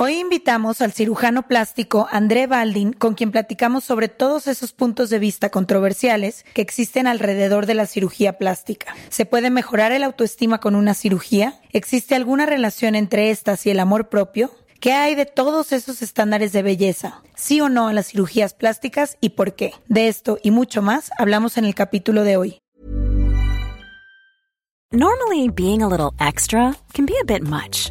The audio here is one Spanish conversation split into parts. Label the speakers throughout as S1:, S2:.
S1: Hoy invitamos al cirujano plástico André Baldin, con quien platicamos sobre todos esos puntos de vista controversiales que existen alrededor de la cirugía plástica. ¿Se puede mejorar el autoestima con una cirugía? ¿Existe alguna relación entre estas y el amor propio? ¿Qué hay de todos esos estándares de belleza? ¿Sí o no a las cirugías plásticas y por qué? De esto y mucho más hablamos en el capítulo de hoy.
S2: Normally being a little extra can be a bit much.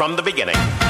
S3: From the beginning.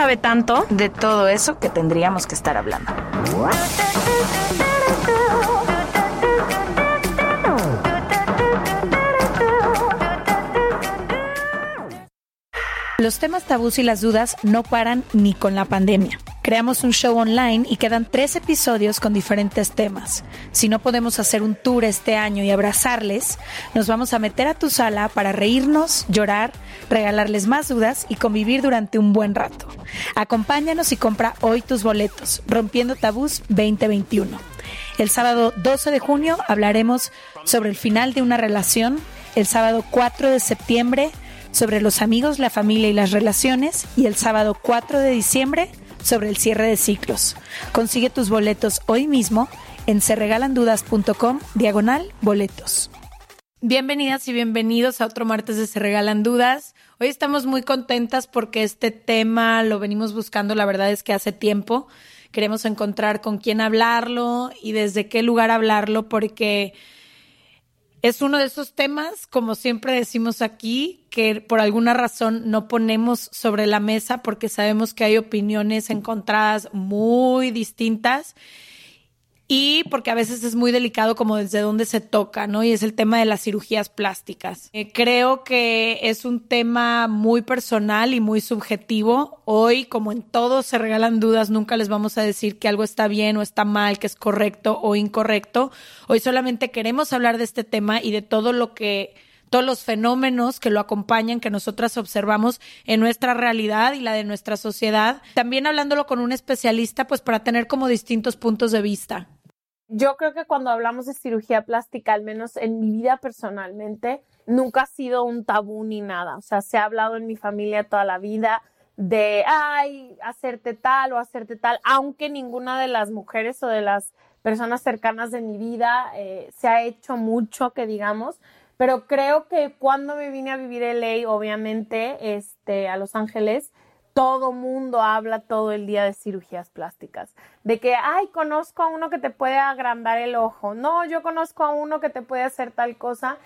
S4: sabe tanto
S1: de todo eso que tendríamos que estar hablando. Los temas tabús y las dudas no paran ni con la pandemia. Creamos un show online y quedan tres episodios con diferentes temas. Si no podemos hacer un tour este año y abrazarles, nos vamos a meter a tu sala para reírnos, llorar, regalarles más dudas y convivir durante un buen rato. Acompáñanos y compra hoy tus boletos, Rompiendo Tabús 2021. El sábado 12 de junio hablaremos sobre el final de una relación. El sábado 4 de septiembre sobre los amigos, la familia y las relaciones y el sábado 4 de diciembre sobre el cierre de ciclos. Consigue tus boletos hoy mismo en serregalandudas.com diagonal boletos. Bienvenidas y bienvenidos a otro martes de Se Regalan Dudas. Hoy estamos muy contentas porque este tema lo venimos buscando, la verdad es que hace tiempo. Queremos encontrar con quién hablarlo y desde qué lugar hablarlo porque es uno de esos temas, como siempre decimos aquí, que por alguna razón no ponemos sobre la mesa porque sabemos que hay opiniones encontradas muy distintas y porque a veces es muy delicado como desde dónde se toca, ¿no? Y es el tema de las cirugías plásticas. Eh, creo que es un tema muy personal y muy subjetivo. Hoy, como en todo, se regalan dudas, nunca les vamos a decir que algo está bien o está mal, que es correcto o incorrecto. Hoy solamente queremos hablar de este tema y de todo lo que todos los fenómenos que lo acompañan, que nosotras observamos en nuestra realidad y la de nuestra sociedad. También hablándolo con un especialista, pues para tener como distintos puntos de vista
S5: yo creo que cuando hablamos de cirugía plástica, al menos en mi vida personalmente, nunca ha sido un tabú ni nada. O sea, se ha hablado en mi familia toda la vida de, ay, hacerte tal o hacerte tal, aunque ninguna de las mujeres o de las personas cercanas de mi vida eh, se ha hecho mucho, que digamos. Pero creo que cuando me vine a vivir en LA, obviamente, este, a Los Ángeles, todo mundo habla todo el día de cirugías plásticas, de que, ay, conozco a uno que te puede agrandar el ojo, no, yo conozco a uno que te puede hacer tal cosa.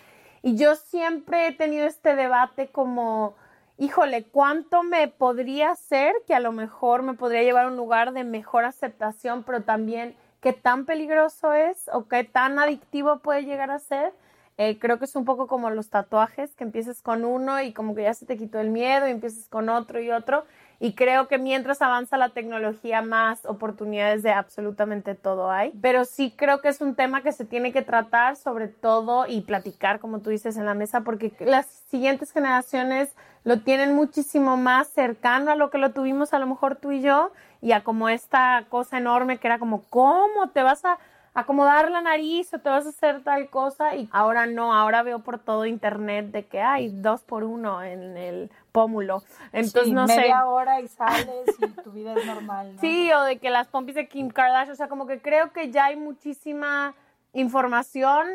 S5: Y yo siempre he tenido este debate como, híjole, ¿cuánto me podría hacer que a lo mejor me podría llevar a un lugar de mejor aceptación, pero también qué tan peligroso es o qué tan adictivo puede llegar a ser? Eh, creo que es un poco como los tatuajes, que empiezas con uno y como que ya se te quitó el miedo y empiezas con otro y otro. Y creo que mientras avanza la tecnología, más oportunidades de absolutamente todo hay. Pero sí creo que es un tema que se tiene que tratar sobre todo y platicar, como tú dices, en la mesa, porque las siguientes generaciones lo tienen muchísimo más cercano a lo que lo tuvimos a lo mejor tú y yo y a como esta cosa enorme que era como, ¿cómo te vas a acomodar la nariz o te vas a hacer tal cosa? Y ahora no, ahora veo por todo internet de que hay dos por uno en el pómulo. Entonces, no
S6: media
S5: sé.
S6: hora y sales y tu vida es normal. ¿no?
S5: Sí, o de que las pompis de Kim Kardashian, o sea, como que creo que ya hay muchísima información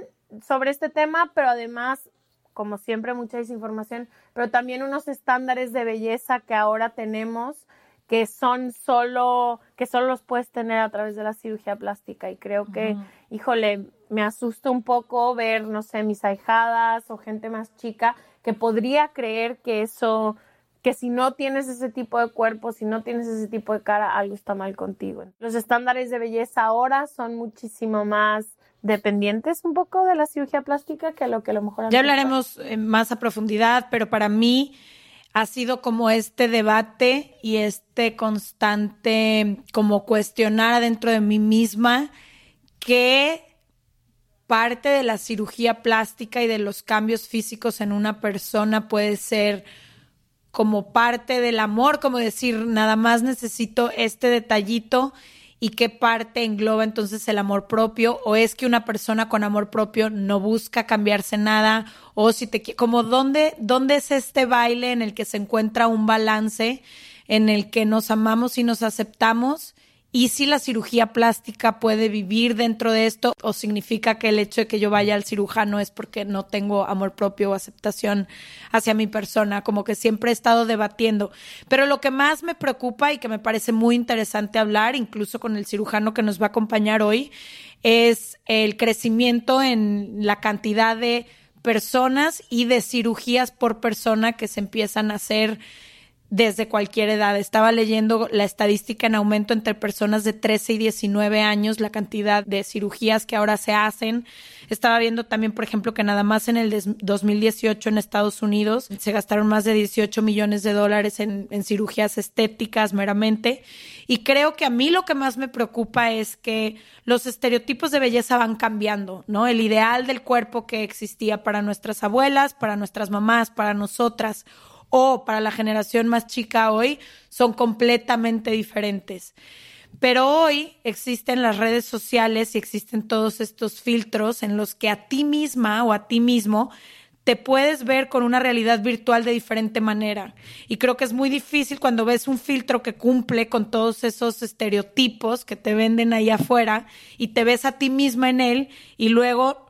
S5: sobre este tema, pero además, como siempre, mucha desinformación, pero también unos estándares de belleza que ahora tenemos que son solo, que solo los puedes tener a través de la cirugía plástica. Y creo que, híjole, me asusta un poco ver, no sé, mis ahijadas o gente más chica que podría creer que eso, que si no tienes ese tipo de cuerpo, si no tienes ese tipo de cara, algo está mal contigo. Los estándares de belleza ahora son muchísimo más dependientes un poco de la cirugía plástica que lo que a lo mejor...
S1: Ya hablaremos eh, más a profundidad, pero para mí ha sido como este debate y este constante como cuestionar adentro de mí misma qué parte de la cirugía plástica y de los cambios físicos en una persona puede ser como parte del amor, como decir, nada más necesito este detallito y qué parte engloba entonces el amor propio o es que una persona con amor propio no busca cambiarse nada o si te como dónde dónde es este baile en el que se encuentra un balance en el que nos amamos y nos aceptamos y si la cirugía plástica puede vivir dentro de esto o significa que el hecho de que yo vaya al cirujano es porque no tengo amor propio o aceptación hacia mi persona, como que siempre he estado debatiendo. Pero lo que más me preocupa y que me parece muy interesante hablar, incluso con el cirujano que nos va a acompañar hoy, es el crecimiento en la cantidad de personas y de cirugías por persona que se empiezan a hacer desde cualquier edad. Estaba leyendo la estadística en aumento entre personas de 13 y 19 años, la cantidad de cirugías que ahora se hacen. Estaba viendo también, por ejemplo, que nada más en el des- 2018 en Estados Unidos se gastaron más de 18 millones de dólares en, en cirugías estéticas meramente. Y creo que a mí lo que más me preocupa es que los estereotipos de belleza van cambiando, ¿no? El ideal del cuerpo que existía para nuestras abuelas, para nuestras mamás, para nosotras o para la generación más chica hoy son completamente diferentes. Pero hoy existen las redes sociales y existen todos estos filtros en los que a ti misma o a ti mismo te puedes ver con una realidad virtual de diferente manera. Y creo que es muy difícil cuando ves un filtro que cumple con todos esos estereotipos que te venden ahí afuera y te ves a ti misma en él y luego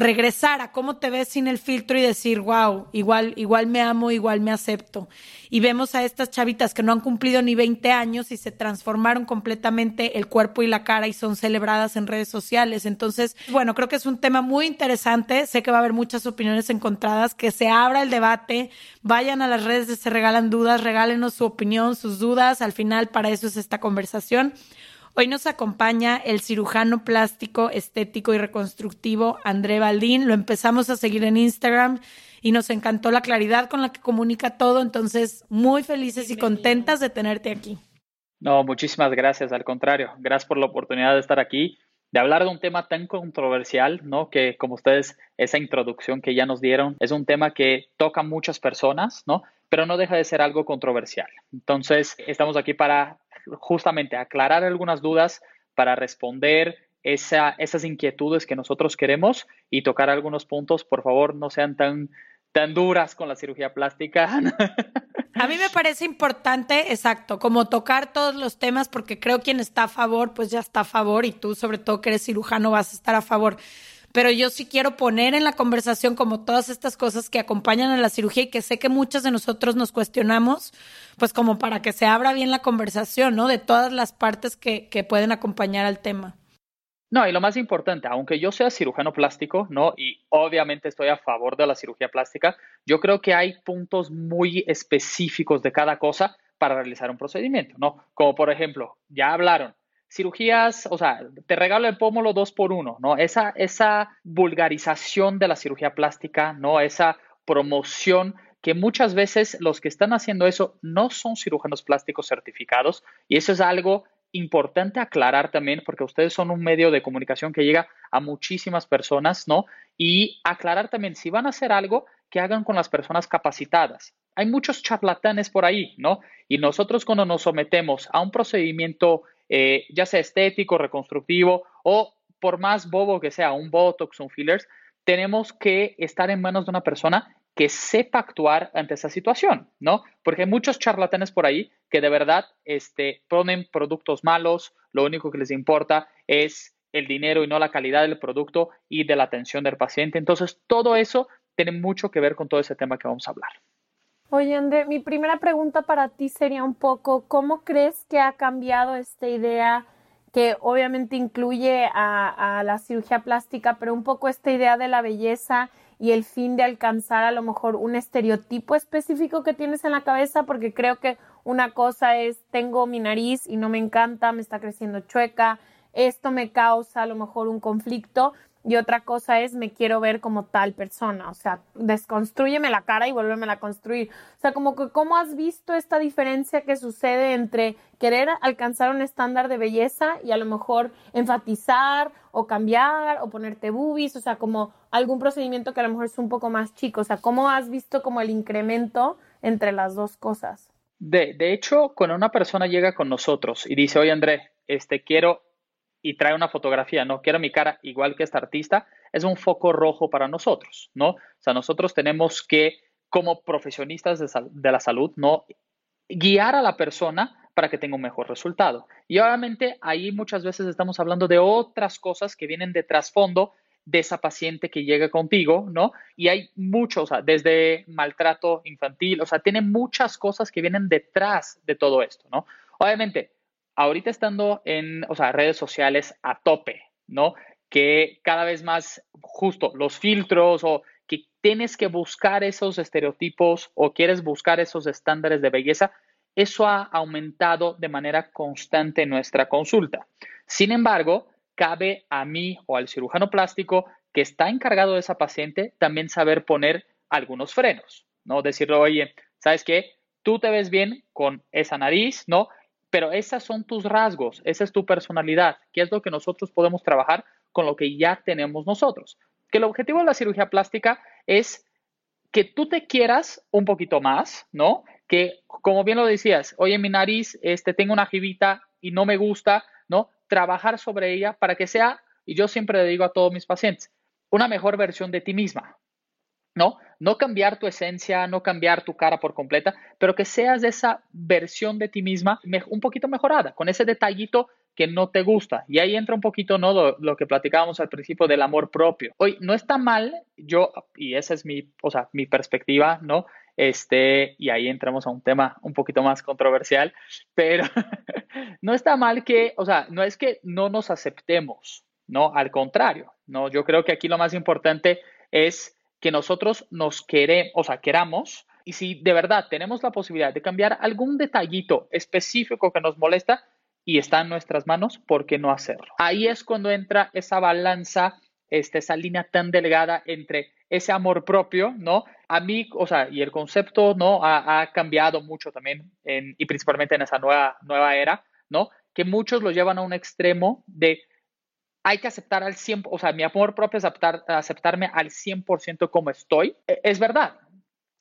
S1: regresar a cómo te ves sin el filtro y decir, wow, igual, igual me amo, igual me acepto. Y vemos a estas chavitas que no han cumplido ni 20 años y se transformaron completamente el cuerpo y la cara y son celebradas en redes sociales. Entonces, bueno, creo que es un tema muy interesante. Sé que va a haber muchas opiniones encontradas, que se abra el debate, vayan a las redes de Se Regalan Dudas, regálenos su opinión, sus dudas. Al final, para eso es esta conversación. Hoy nos acompaña el cirujano plástico, estético y reconstructivo André Baldín. Lo empezamos a seguir en Instagram y nos encantó la claridad con la que comunica todo. Entonces, muy felices y contentas de tenerte aquí.
S7: No, muchísimas gracias. Al contrario, gracias por la oportunidad de estar aquí, de hablar de un tema tan controversial, ¿no? Que como ustedes, esa introducción que ya nos dieron, es un tema que toca a muchas personas, ¿no? Pero no deja de ser algo controversial. Entonces, estamos aquí para justamente aclarar algunas dudas, para responder esa, esas inquietudes que nosotros queremos y tocar algunos puntos. Por favor, no sean tan, tan duras con la cirugía plástica.
S1: A mí me parece importante, exacto, como tocar todos los temas, porque creo quien está a favor, pues ya está a favor, y tú, sobre todo que eres cirujano, vas a estar a favor. Pero yo sí quiero poner en la conversación como todas estas cosas que acompañan a la cirugía y que sé que muchos de nosotros nos cuestionamos, pues como para que se abra bien la conversación, ¿no? De todas las partes que, que pueden acompañar al tema.
S7: No, y lo más importante, aunque yo sea cirujano plástico, ¿no? Y obviamente estoy a favor de la cirugía plástica, yo creo que hay puntos muy específicos de cada cosa para realizar un procedimiento, ¿no? Como por ejemplo, ya hablaron, cirugías, o sea, te regalo el pómulo dos por uno, ¿no? Esa, esa vulgarización de la cirugía plástica, ¿no? Esa promoción que muchas veces los que están haciendo eso no son cirujanos plásticos certificados y eso es algo importante aclarar también porque ustedes son un medio de comunicación que llega a muchísimas personas, ¿no? Y aclarar también si van a hacer algo que hagan con las personas capacitadas. Hay muchos charlatanes por ahí, ¿no? Y nosotros cuando nos sometemos a un procedimiento, eh, ya sea estético, reconstructivo o por más bobo que sea, un Botox, un fillers, tenemos que estar en manos de una persona que sepa actuar ante esa situación, ¿no? Porque hay muchos charlatanes por ahí que de verdad este, ponen productos malos, lo único que les importa es el dinero y no la calidad del producto y de la atención del paciente. Entonces, todo eso tiene mucho que ver con todo ese tema que vamos a hablar.
S5: Oye, André, mi primera pregunta para ti sería un poco, ¿cómo crees que ha cambiado esta idea que obviamente incluye a, a la cirugía plástica, pero un poco esta idea de la belleza y el fin de alcanzar a lo mejor un estereotipo específico que tienes en la cabeza, porque creo que una cosa es, tengo mi nariz y no me encanta, me está creciendo chueca, esto me causa a lo mejor un conflicto, y otra cosa es me quiero ver como tal persona, o sea, desconstruyeme la cara y vuélveme a construir. O sea, como que cómo has visto esta diferencia que sucede entre querer alcanzar un estándar de belleza y a lo mejor enfatizar o cambiar o ponerte boobies, o sea, como algún procedimiento que a lo mejor es un poco más chico, o sea, cómo has visto como el incremento entre las dos cosas.
S7: De, de hecho, cuando una persona llega con nosotros y dice, oye André, este quiero y trae una fotografía, no quiero mi cara igual que esta artista, es un foco rojo para nosotros, ¿no? O sea, nosotros tenemos que, como profesionistas de, la salud, ¿no? Guiar a la persona para que tenga un mejor resultado. Y obviamente ahí muchas veces estamos hablando de otras cosas que vienen de trasfondo de esa paciente que llega contigo, ¿no? Y hay muchos, o sea, desde maltrato infantil, o sea, tiene muchas cosas que vienen detrás de todo esto, ¿no? Obviamente, ahorita estando en, o sea, redes sociales a tope, ¿no? Que cada vez más justo los filtros o que tienes que buscar esos estereotipos o quieres buscar esos estándares de belleza, eso ha aumentado de manera constante nuestra consulta. Sin embargo, cabe a mí o al cirujano plástico que está encargado de esa paciente también saber poner algunos frenos, ¿no? Decirle, oye, ¿sabes qué? Tú te ves bien con esa nariz, ¿no? Pero esos son tus rasgos, esa es tu personalidad, que es lo que nosotros podemos trabajar con lo que ya tenemos nosotros. Que el objetivo de la cirugía plástica es que tú te quieras un poquito más, ¿no? Que, como bien lo decías, oye, mi nariz, este, tengo una jibita y no me gusta, ¿no? Trabajar sobre ella para que sea, y yo siempre le digo a todos mis pacientes, una mejor versión de ti misma, ¿no? No cambiar tu esencia, no cambiar tu cara por completa, pero que seas esa versión de ti misma un poquito mejorada, con ese detallito que no te gusta. Y ahí entra un poquito, ¿no? Lo, que platicábamos al principio del amor propio. Hoy no está mal, yo, y esa es mi, o sea, mi perspectiva, ¿no? Este, y ahí entramos a un tema un poquito más controversial, pero no está mal que, o sea, no es que no nos aceptemos, ¿no? Al contrario, ¿no? Yo creo que aquí lo más importante es que nosotros nos queremos, o sea, queramos, y si de verdad tenemos la posibilidad de cambiar algún detallito específico que nos molesta y está en nuestras manos, ¿por qué no hacerlo? Ahí es cuando entra esa balanza, este, esa línea tan delgada entre ese amor propio, ¿no? A mí, o sea, y el concepto, ¿no? Ha, cambiado mucho también, y principalmente en esa nueva, nueva era, ¿no? Que muchos lo llevan a un extremo de hay que aceptar al 100%, o sea, mi amor propio es aceptar, aceptarme al 100% como estoy. E, es verdad.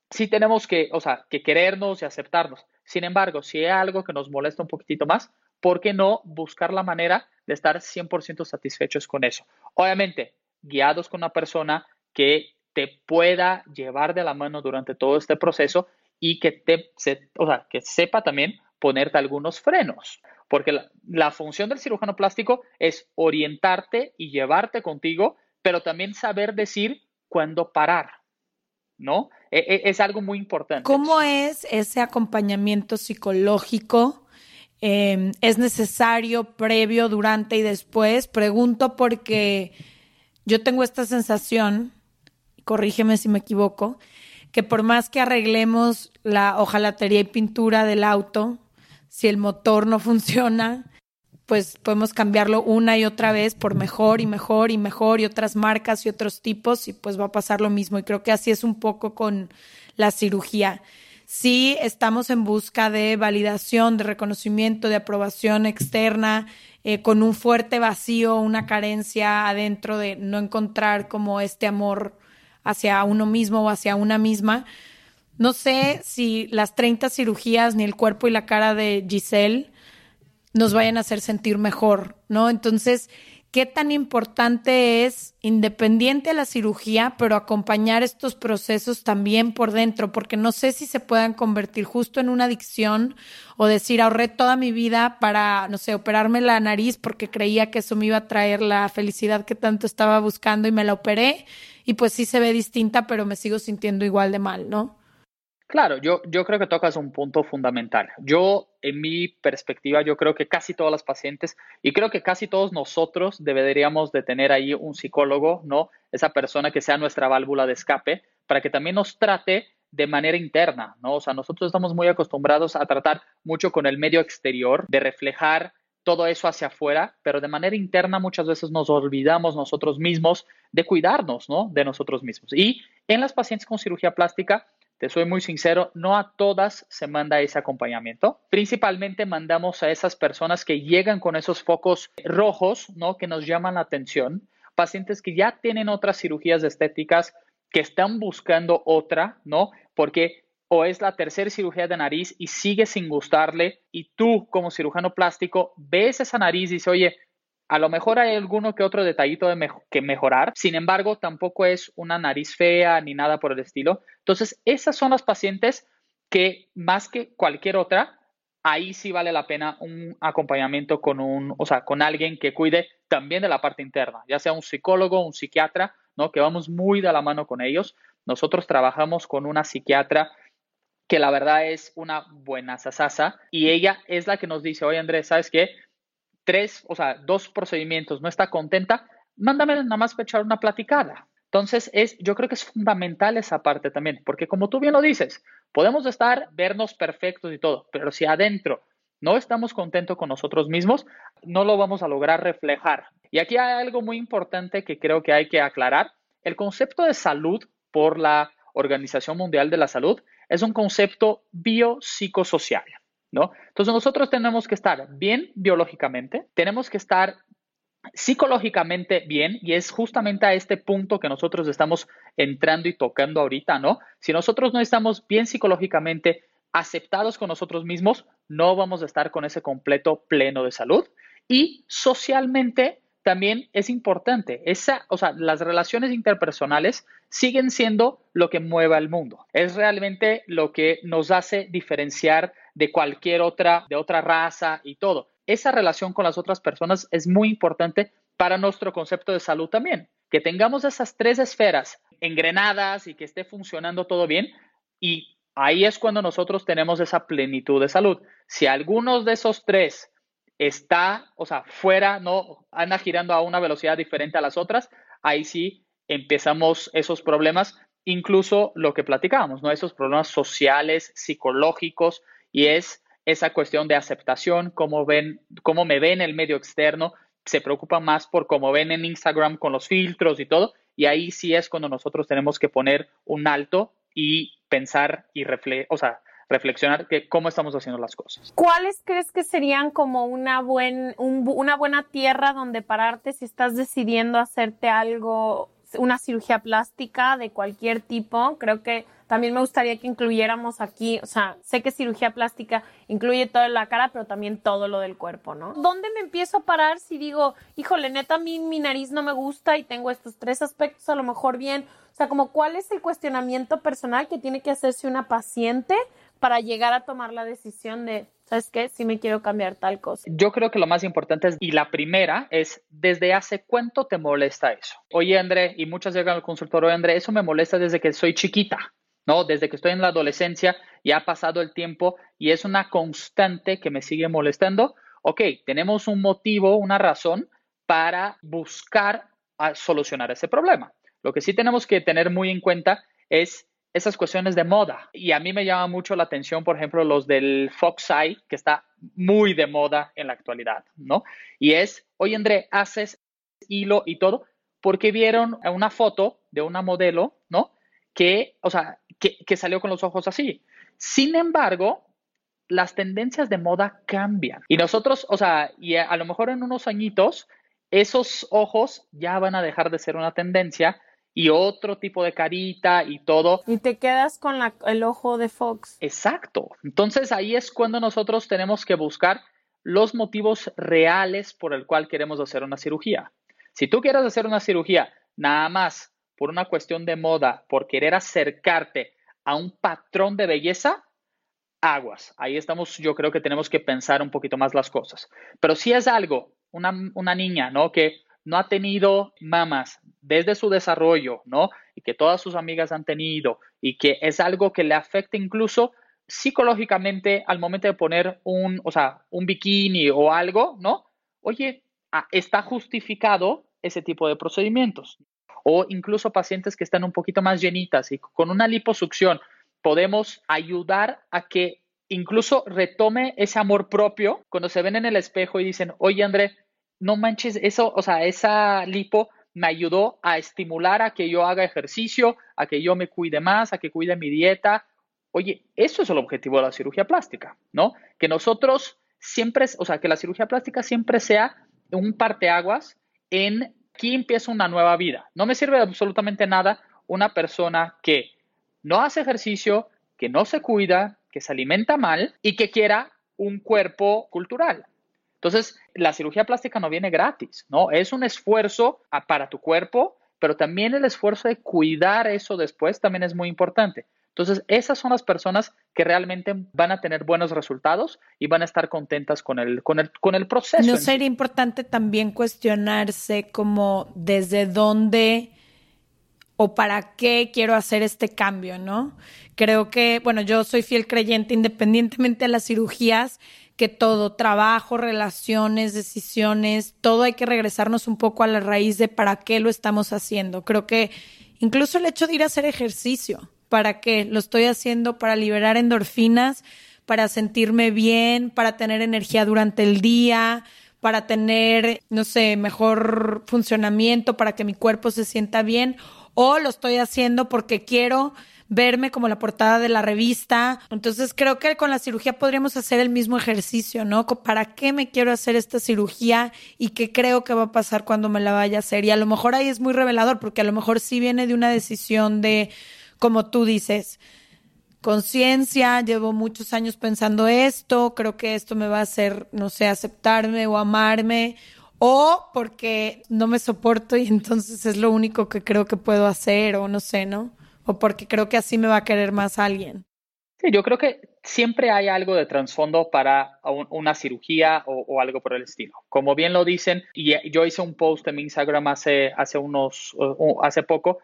S7: Sí tenemos que, o sea, que querernos y aceptarnos. Sin embargo, si hay algo que nos molesta un poquitito más, ¿por qué no buscar la manera de estar 100% satisfechos con eso? Obviamente, guiados con una persona que te pueda llevar de la mano durante todo este proceso y que te, o sea, que sepa también ponerte algunos frenos porque la, función del cirujano plástico es orientarte y llevarte contigo, pero también saber decir cuándo parar, ¿no? E, e, es algo muy importante.
S1: ¿Cómo es ese acompañamiento psicológico? Em, ¿Es necesario previo, durante y después? Pregunto porque yo tengo esta sensación, corrígeme si me equivoco, que por más que arreglemos la hojalatería y pintura del auto, si el motor no funciona, pues podemos cambiarlo una y otra vez por mejor y mejor y mejor y otras marcas y otros tipos y pues va a pasar lo mismo. Y creo que así es un poco con la cirugía. Sí estamos en busca de validación, de reconocimiento, de aprobación externa, eh, con un fuerte vacío, una carencia adentro de no encontrar como este amor hacia uno mismo o hacia una misma. No sé si las 30 cirugías ni el cuerpo y la cara de Giselle nos vayan a hacer sentir mejor, ¿no? Entonces, ¿qué tan importante es, independiente de la cirugía, pero acompañar estos procesos también por dentro? Porque no sé si se puedan convertir justo en una adicción o decir, ahorré toda mi vida para, no sé, operarme la nariz porque creía que eso me iba a traer la felicidad que tanto estaba buscando y me la operé y pues sí se ve distinta, pero me sigo sintiendo igual de mal, ¿no?
S7: Claro, yo, yo creo que tocas un punto fundamental. Yo, en mi perspectiva, yo creo que casi todas las pacientes y creo que casi todos nosotros deberíamos de tener ahí un psicólogo, ¿no? Esa persona que sea nuestra válvula de escape para que también nos trate de manera interna, ¿no? O sea, nosotros estamos muy acostumbrados a tratar mucho con el medio exterior, de reflejar todo eso hacia afuera, pero de manera interna muchas veces nos olvidamos nosotros mismos de cuidarnos, ¿no? De nosotros mismos. Y en las pacientes con cirugía plástica, te soy muy sincero, no a todas se manda ese acompañamiento. Principalmente mandamos a esas personas que llegan con esos focos rojos, ¿no? Que nos llaman la atención. Pacientes que ya tienen otras cirugías estéticas, que están buscando otra, ¿no? Porque o es la tercera cirugía de nariz y sigue sin gustarle y tú como cirujano plástico ves esa nariz y dices, oye, a lo mejor hay alguno que otro detallito de que mejorar, sin embargo, tampoco es una nariz fea ni nada por el estilo. Entonces, esas son las pacientes que más que cualquier otra, ahí sí vale la pena un acompañamiento con un, o sea, con alguien que cuide también de la parte interna, ya sea un psicólogo, un psiquiatra, ¿no? Que vamos muy de la mano con ellos. Nosotros trabajamos con una psiquiatra que la verdad es una buena sasasa y ella es la que nos dice, oye Andrés, ¿sabes qué? Tres, o sea, dos procedimientos, no está contenta, mándame nada más para echar una platicada. Entonces, es, yo creo que es fundamental esa parte también, porque como tú bien lo dices, podemos estar, vernos perfectos y todo, pero si adentro no estamos contentos con nosotros mismos, no lo vamos a lograr reflejar. Y aquí hay algo muy importante que creo que hay que aclarar. El concepto de salud por la Organización Mundial de la Salud es un concepto biopsicosocial. ¿No? Entonces nosotros tenemos que estar bien biológicamente, tenemos que estar psicológicamente bien y es justamente a este punto que nosotros estamos entrando y tocando ahorita, ¿no? Si nosotros no estamos bien psicológicamente aceptados con nosotros mismos, no vamos a estar con ese completo pleno de salud y socialmente también es importante. Esa, o sea, las relaciones interpersonales siguen siendo lo que mueve al mundo. Es realmente lo que nos hace diferenciar de cualquier otra, de otra raza y todo. Esa relación con las otras personas es muy importante para nuestro concepto de salud también. Que tengamos esas tres esferas engrenadas y que esté funcionando todo bien y ahí es cuando nosotros tenemos esa plenitud de salud. Si algunos de esos tres está, o sea, fuera, no anda girando a una velocidad diferente a las otras, ahí sí empezamos esos problemas, incluso lo que platicábamos, ¿no? Esos problemas sociales, psicológicos, y es esa cuestión de aceptación, cómo ven, cómo me ven en el medio externo, se preocupa más por cómo ven en Instagram con los filtros y todo, y ahí sí es cuando nosotros tenemos que poner un alto y pensar y refle o sea, reflexionar que cómo estamos haciendo las cosas.
S5: ¿Cuáles crees que serían como una, buen, una buena tierra donde pararte si estás decidiendo hacerte algo, una cirugía plástica de cualquier tipo? Creo que también me gustaría que incluyéramos aquí, o sea, sé que cirugía plástica incluye toda la cara, pero también todo lo del cuerpo, ¿no? ¿Dónde me empiezo a parar si digo, híjole, neta, a mí mi nariz no me gusta y tengo estos tres aspectos a lo mejor bien? O sea, como cuál es el cuestionamiento personal que tiene que hacerse una paciente para llegar a tomar la decisión de, ¿sabes qué? Si me quiero cambiar tal cosa.
S7: Yo creo que lo más importante es, y la primera es, ¿desde hace cuánto te molesta eso? Oye, André, y muchas llegan al consultorio, André, eso me molesta desde que soy chiquita. ¿no? Desde que estoy en la adolescencia ya ha pasado el tiempo y es una constante que me sigue molestando. Ok, tenemos un motivo, una razón para buscar a solucionar ese problema. Lo que sí tenemos que tener muy en cuenta es esas cuestiones de moda. Y a mí me llama mucho la atención, por ejemplo, los del Fox Eye, que está muy de moda en la actualidad, ¿no? Y es, oye, André, haces hilo y todo, porque vieron una foto de una modelo, ¿no? Que, o sea, que, que salió con los ojos así. Sin embargo, las tendencias de moda cambian. Y nosotros, o sea, y a, lo mejor en unos añitos, esos ojos ya van a dejar de ser una tendencia y otro tipo de carita y todo.
S5: Y te quedas con el ojo de Fox.
S7: Exacto. Entonces ahí es cuando nosotros tenemos que buscar los motivos reales por el cual queremos hacer una cirugía. Si tú quieres hacer una cirugía nada más por una cuestión de moda, por querer acercarte a un patrón de belleza, aguas. Ahí estamos, yo creo que tenemos que pensar un poquito más las cosas. Pero si es algo, una, una niña, ¿no? Que no ha tenido mamas desde su desarrollo, ¿no? Y que todas sus amigas han tenido y que es algo que le afecta incluso psicológicamente al momento de poner un, o sea, un bikini o algo, ¿no? Oye, ah, está justificado ese tipo de procedimientos. O incluso pacientes que están un poquito más llenitas y con una liposucción podemos ayudar a que incluso retome ese amor propio cuando se ven en el espejo y dicen, oye André, no manches, eso, o sea, esa lipo me ayudó a estimular a que yo haga ejercicio, a que yo me cuide más, a que cuide mi dieta. Oye, eso es el objetivo de la cirugía plástica, ¿no? Que nosotros siempre, o sea, que la cirugía plástica siempre sea un parteaguas en aquí empieza una nueva vida. No me sirve absolutamente nada una persona que no hace ejercicio, que no se cuida, que se alimenta mal y que quiera un cuerpo cultural. Entonces, la cirugía plástica no viene gratis, ¿no? Es un esfuerzo para tu cuerpo, pero también el esfuerzo de cuidar eso después también es muy importante. Entonces, esas son las personas que realmente van a tener buenos resultados y van a estar contentas con el, con el, con el proceso.
S1: No sería importante también cuestionarse como desde dónde o para qué quiero hacer este cambio, ¿no? Creo que, bueno, yo soy fiel creyente, independientemente de las cirugías, que todo, trabajo, relaciones, decisiones, todo hay que regresarnos un poco a la raíz de para qué lo estamos haciendo. Creo que incluso el hecho de ir a hacer ejercicio, ¿para qué? Lo estoy haciendo para liberar endorfinas, para sentirme bien, para tener energía durante el día, para tener, no sé, mejor funcionamiento, para que mi cuerpo se sienta bien o lo estoy haciendo porque quiero verme como la portada de la revista. Entonces creo que con la cirugía podríamos hacer el mismo ejercicio, ¿no? ¿Para qué me quiero hacer esta cirugía y qué creo que va a pasar cuando me la vaya a hacer? Y a lo mejor ahí es muy revelador porque a lo mejor sí viene de una decisión de, como tú dices, conciencia, llevo muchos años pensando esto, creo que esto me va a hacer, no sé, aceptarme o amarme o porque no me soporto y entonces es lo único que creo que puedo hacer o no sé, ¿no? O porque creo que así me va a querer más alguien.
S7: Sí, yo creo que siempre hay algo de trasfondo para una cirugía o, algo por el estilo. Como bien lo dicen, y yo hice un post en mi Instagram hace, hace unos, hace poco,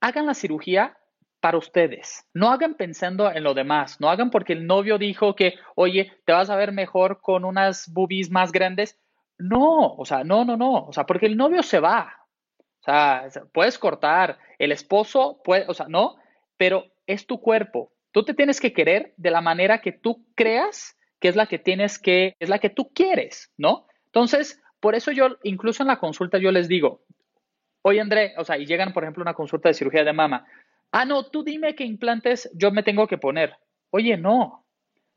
S7: hagan la cirugía para ustedes. No hagan pensando en lo demás, no hagan porque el novio dijo que, oye, te vas a ver mejor con unas boobies más grandes. No, o sea, no, no, no, o sea, porque el novio se va. Sea, puedes cortar, el esposo puede, o sea, no, pero es tu cuerpo. Tú te tienes que querer de la manera que tú creas que es la que tienes que, es la que tú quieres, ¿no? Entonces, por eso yo, incluso en la consulta, yo les digo, oye André, o sea, y llegan, por ejemplo, una consulta de cirugía de mama, ah, no, tú dime qué implantes yo me tengo que poner. Oye, no,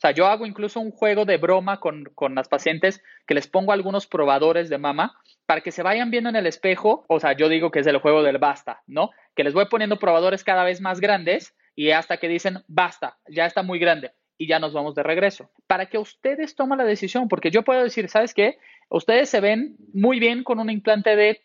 S7: o sea, yo hago incluso un juego de broma con, las pacientes que les pongo algunos probadores de mama para que se vayan viendo en el espejo. O sea, yo digo que es el juego del basta, ¿no? Que les voy poniendo probadores cada vez más grandes y hasta que dicen, basta, ya está muy grande y ya nos vamos de regreso. Para que ustedes tomen la decisión, porque yo puedo decir, ¿sabes qué? Ustedes se ven muy bien con un implante de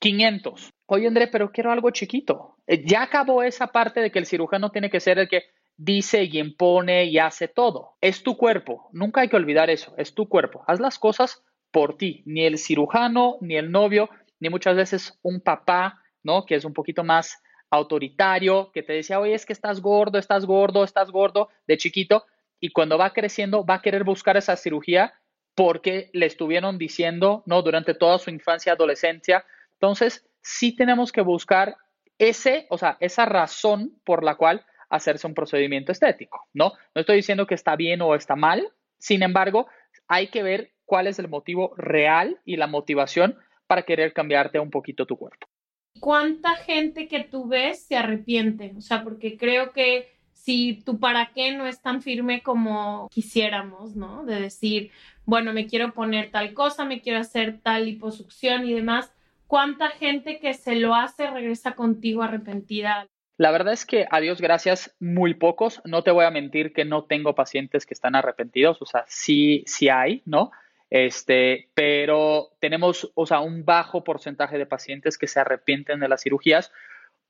S7: 500. Oye, André, pero quiero algo chiquito. Eh, ya acabó esa parte de que el cirujano tiene que ser el que dice y impone y hace todo. Es tu cuerpo, nunca hay que olvidar eso, es tu cuerpo. Haz las cosas por ti, ni el cirujano, ni el novio, ni muchas veces un papá, ¿no? Que es un poquito más autoritario, que te decía, oye, es que estás gordo, estás gordo, estás gordo de chiquito, y cuando va creciendo va a querer buscar esa cirugía porque le estuvieron diciendo, ¿no? Durante toda su infancia, adolescencia. Entonces, sí tenemos que buscar ese, o sea, esa razón por la cual hacerse un procedimiento estético, ¿no? No estoy diciendo que está bien o está mal, sin embargo, hay que ver cuál es el motivo real y la motivación para querer cambiarte un poquito tu cuerpo.
S5: ¿Cuánta gente que tú ves se arrepiente? O sea, porque creo que si tu para qué no es tan firme como quisiéramos, ¿no? De decir, bueno, me quiero poner tal cosa, me quiero hacer tal liposucción y demás. ¿Cuánta gente que se lo hace regresa contigo arrepentida?
S7: La verdad es que a Dios gracias, muy pocos. No te voy a mentir que no tengo pacientes que están arrepentidos, o sea, sí, sí hay, ¿no? Este, pero tenemos, o sea, un bajo porcentaje de pacientes que se arrepienten de las cirugías,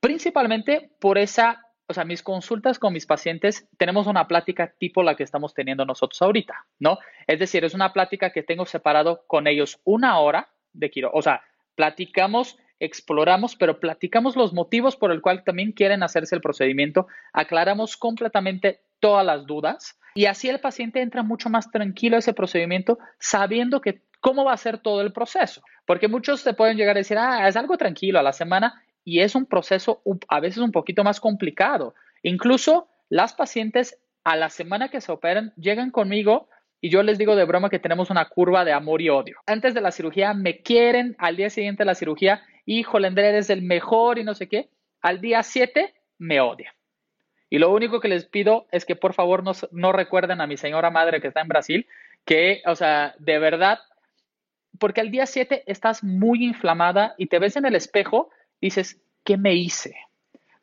S7: principalmente por esa, o sea, mis consultas con mis pacientes, tenemos una plática tipo la que estamos teniendo nosotros ahorita, ¿no? Es decir, es una plática que tengo separado con ellos una hora de quiero, o sea, platicamos exploramos, pero platicamos los motivos por el cual también quieren hacerse el procedimiento, aclaramos completamente todas las dudas y así el paciente entra mucho más tranquilo a ese procedimiento sabiendo que cómo va a ser todo el proceso. Porque muchos te pueden llegar a decir, ah, es algo tranquilo a la semana y es un proceso a veces un poquito más complicado. Incluso las pacientes a la semana que se operan llegan conmigo y yo les digo de broma que tenemos una curva de amor y odio. Antes de la cirugía me quieren, al día siguiente de la cirugía, híjole, André, eres el mejor y no sé qué. Al día 7 me odia. Y lo único que les pido es que por favor no, no recuerden a mi señora madre que está en Brasil, que, o sea, de verdad, porque al día 7 estás muy inflamada y te ves en el espejo, dices, ¿qué me hice?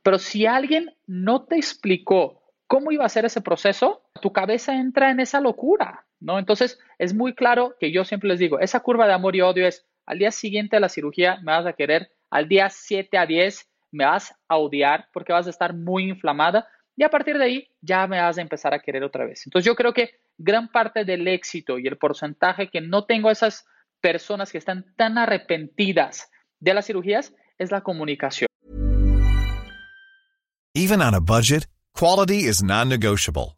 S7: Pero si alguien no te explicó cómo iba a ser ese proceso, tu cabeza entra en esa locura, ¿no? Entonces, es muy claro que yo siempre les digo, esa curva de amor y odio es, al día siguiente de la cirugía me vas a querer, al día 7 a 10 me vas a odiar porque vas a estar muy inflamada, y a partir de ahí ya me vas a empezar a querer otra vez. Entonces yo creo que gran parte del éxito y el porcentaje que no tengo esas personas que están tan arrepentidas de las cirugías es la comunicación.
S8: Even on a budget, quality is non-negotiable.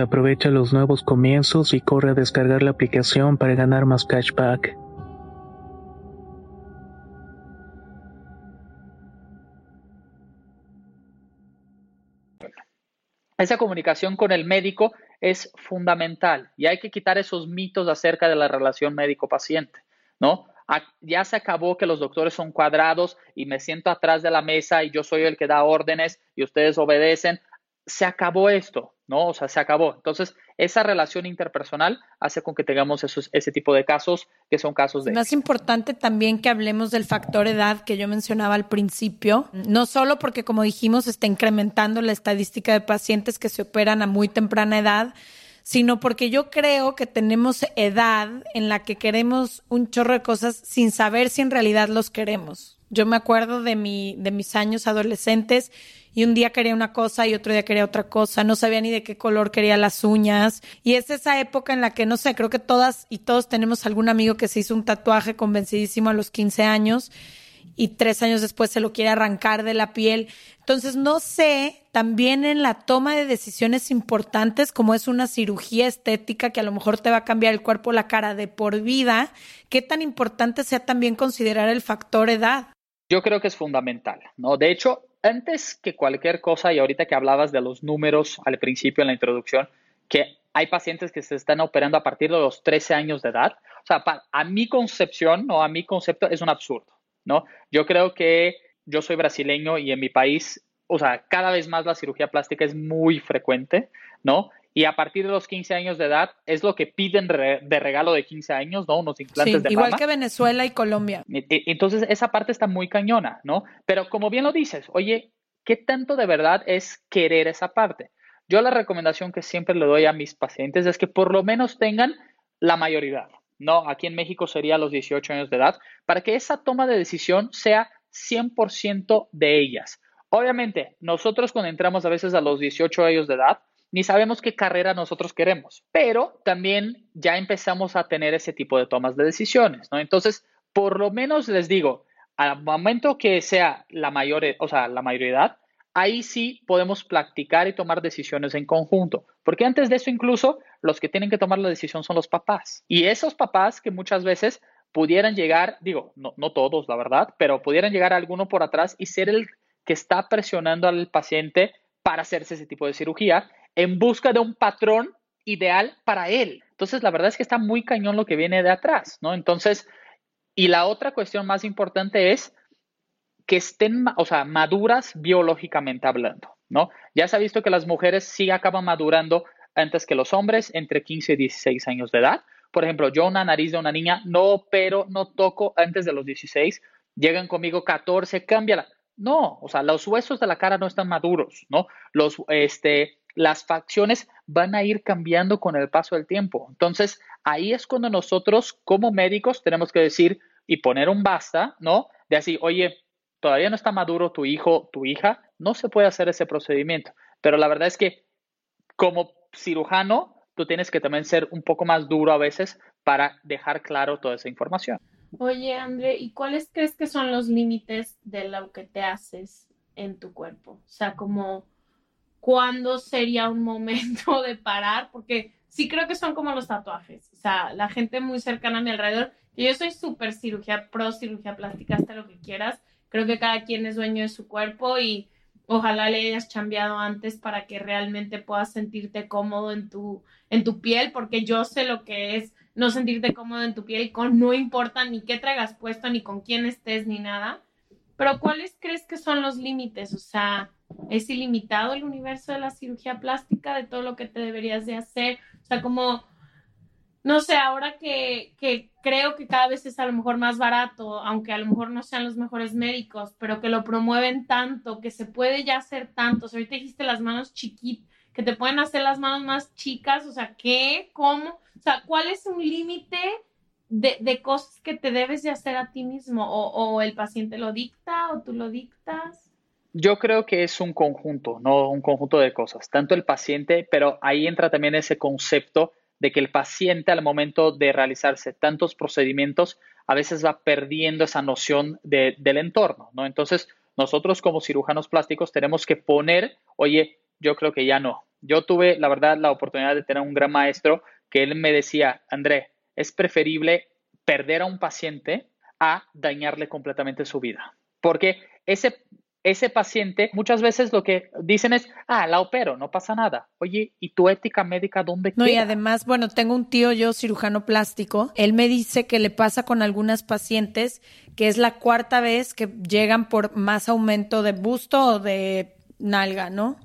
S9: Aprovecha los nuevos comienzos y corre a descargar la aplicación para ganar más cashback.
S7: Esa comunicación con el médico es fundamental y hay que quitar esos mitos acerca de la relación médico-paciente, ¿no? Ya se acabó que los doctores son cuadrados y me siento atrás de la mesa y yo soy el que da órdenes y ustedes obedecen. Se acabó esto, ¿no? O sea, se acabó. Entonces, esa relación interpersonal hace con que tengamos ese tipo de casos que son casos de...
S1: Más importante también que hablemos del factor edad que yo mencionaba al principio, no solo porque, como dijimos, está incrementando la estadística de pacientes que se operan a muy temprana edad, sino porque yo creo que tenemos edad en la que queremos un chorro de cosas sin saber si en realidad los queremos. Yo me acuerdo de, mi, de mis años adolescentes y un día quería una cosa y otro día quería otra cosa, no sabía ni de qué color quería las uñas. Y es esa época en la que, no sé, creo que todas y todos tenemos algún amigo que se hizo un tatuaje convencidísimo a los 15 años y tres años después se lo quiere arrancar de la piel. Entonces, no sé, también en la toma de decisiones importantes, como es una cirugía estética que a lo mejor te va a cambiar el cuerpo, la cara de por vida, qué tan importante sea también considerar el factor edad.
S7: Yo creo que es fundamental, ¿no? De hecho, antes que cualquier cosa, y ahorita que hablabas de los números al principio en la introducción, que hay pacientes que se están operando a partir de los 13 años de edad, o sea, a mi concepción o a mi concepto es un absurdo, ¿no? Yo creo que yo soy brasileño y en mi país, o sea, cada vez más la cirugía plástica es muy frecuente, ¿no? Y a partir de los 15 años de edad es lo que piden de regalo de 15 años, ¿no? Unos implantes de
S1: igual que Venezuela y Colombia.
S7: Entonces, esa parte está muy cañona, ¿no? Pero como bien lo dices, oye, ¿qué tanto de verdad es querer esa parte? Yo la recomendación que siempre le doy a mis pacientes es que por lo menos tengan la mayoría, ¿no? Aquí en México sería los 18 años de edad, para que esa toma de decisión sea 100% de ellas. Obviamente, nosotros cuando entramos a veces a los 18 años de edad, ni sabemos qué carrera nosotros queremos, pero también ya empezamos a tener ese tipo de tomas de decisiones, ¿no? Entonces, por lo menos les digo, al momento que sea la mayor, o sea, la mayoría, ahí sí podemos practicar y tomar decisiones en conjunto, porque antes de eso incluso los que tienen que tomar la decisión son los papás. Y esos papás que muchas veces pudieran llegar, digo, no, no todos, la verdad, pero pudieran llegar a alguno por atrás y ser el que está presionando al paciente para hacerse ese tipo de cirugía en busca de un patrón ideal para él. Entonces, la verdad es que está muy cañón lo que viene de atrás, ¿no? Entonces, y la otra cuestión más importante es que estén, o sea, maduras biológicamente hablando, ¿no? Ya se ha visto que las mujeres sí acaban madurando antes que los hombres, entre 15 y 16 años de edad. Por ejemplo, yo una nariz de una niña no pero no toco antes de los 16, llegan conmigo 14, cámbiala. No, o sea, los huesos de la cara no están maduros, ¿no? Los, este, las facciones van a ir cambiando con el paso del tiempo. Entonces, ahí es cuando nosotros como médicos tenemos que decir y poner un basta, ¿no? De así, oye, todavía no está maduro tu hijo, tu hija, no se puede hacer ese procedimiento. Pero la verdad es que como cirujano, tú tienes que también ser un poco más duro a veces para dejar claro toda esa información.
S5: Oye, André, ¿y cuáles crees que son los límites de lo que te haces en tu cuerpo? O sea, como cuándo sería un momento de parar, porque sí creo que son como los tatuajes, o sea, la gente muy cercana a mi alrededor, yo soy súper cirugía, pro cirugía plástica, hasta lo que quieras, creo que cada quien es dueño de su cuerpo y ojalá le hayas cambiado antes para que realmente puedas sentirte cómodo en tu, en tu piel, porque yo sé lo que es no sentirte cómodo en tu piel, con no importa ni qué traigas puesto, ni con quién estés, ni nada, pero ¿cuáles crees que son los límites? O sea, es ilimitado el universo de la cirugía plástica, de todo lo que te deberías de hacer. O sea, como, no sé, ahora que, que creo que cada vez es a lo mejor más barato, aunque a lo mejor no sean los mejores médicos, pero que lo promueven tanto, que se puede ya hacer tanto. O sea, ahorita dijiste las manos chiquitas, que te pueden hacer las manos más chicas, o sea, ¿qué? ¿Cómo? O sea, ¿cuál es un límite? De, de, cosas que te debes de hacer a ti mismo o, o el paciente lo dicta o tú lo dictas.
S7: Yo creo que es un conjunto, no un conjunto de cosas, tanto el paciente, pero ahí entra también ese concepto de que el paciente al momento de realizarse tantos procedimientos a veces va perdiendo esa noción de, del entorno, ¿no? Entonces, nosotros como cirujanos plásticos tenemos que poner, oye, yo creo que ya no. Yo tuve, la verdad, la oportunidad de tener un gran maestro que él me decía, André, es preferible perder a un paciente a dañarle completamente su vida. Porque ese ese paciente muchas veces lo que dicen es, ah, la opero, no pasa nada. Oye, ¿y tu ética médica dónde
S1: No,
S7: queda?
S1: y además, bueno, tengo un tío yo cirujano plástico, él me dice que le pasa con algunas pacientes que es la cuarta vez que llegan por más aumento de busto o de nalga, ¿no?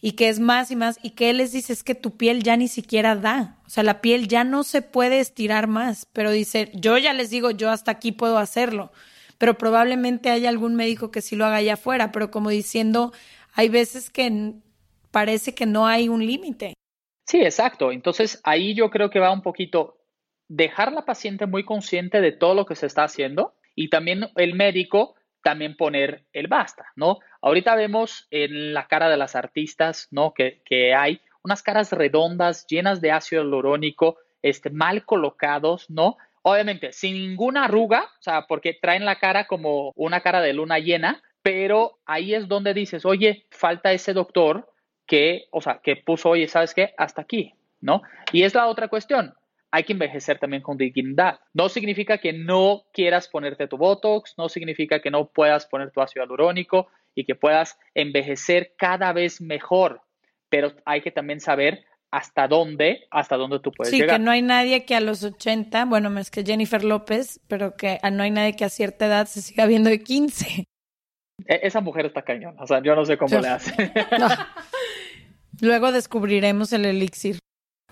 S1: Y que es más y más, y que él les dice es que tu piel ya ni siquiera da, o sea, la piel ya no se puede estirar más, pero dice, yo ya les digo, yo hasta aquí puedo hacerlo pero probablemente haya algún médico que sí lo haga allá afuera, pero como diciendo, hay veces que parece que no hay un límite.
S7: Sí, exacto. Entonces ahí yo creo que va un poquito dejar la paciente muy consciente de todo lo que se está haciendo y también el médico también poner el basta, ¿no? Ahorita vemos en la cara de las artistas, ¿no? Que, que hay unas caras redondas, llenas de ácido hialurónico, este, mal colocados, ¿no? Obviamente, sin ninguna arruga, o sea, porque traen la cara como una cara de luna llena, pero ahí es donde dices, oye, falta ese doctor que, o sea, que puso, oye, ¿sabes qué? Hasta aquí, ¿no? Y es la otra cuestión. Hay que envejecer también con dignidad. No significa que no quieras ponerte tu Botox, no significa que no puedas poner tu ácido hialurónico y que puedas envejecer cada vez mejor, pero hay que también saber hasta dónde, hasta dónde tú puedes llegar.
S1: Sí, que no hay nadie que a los 80, bueno, es que Jennifer López, pero que no hay nadie que a cierta edad se siga viendo de 15.
S7: E, esa mujer está cañón, o sea, yo no sé cómo le hace. No.
S1: Luego descubriremos el elixir.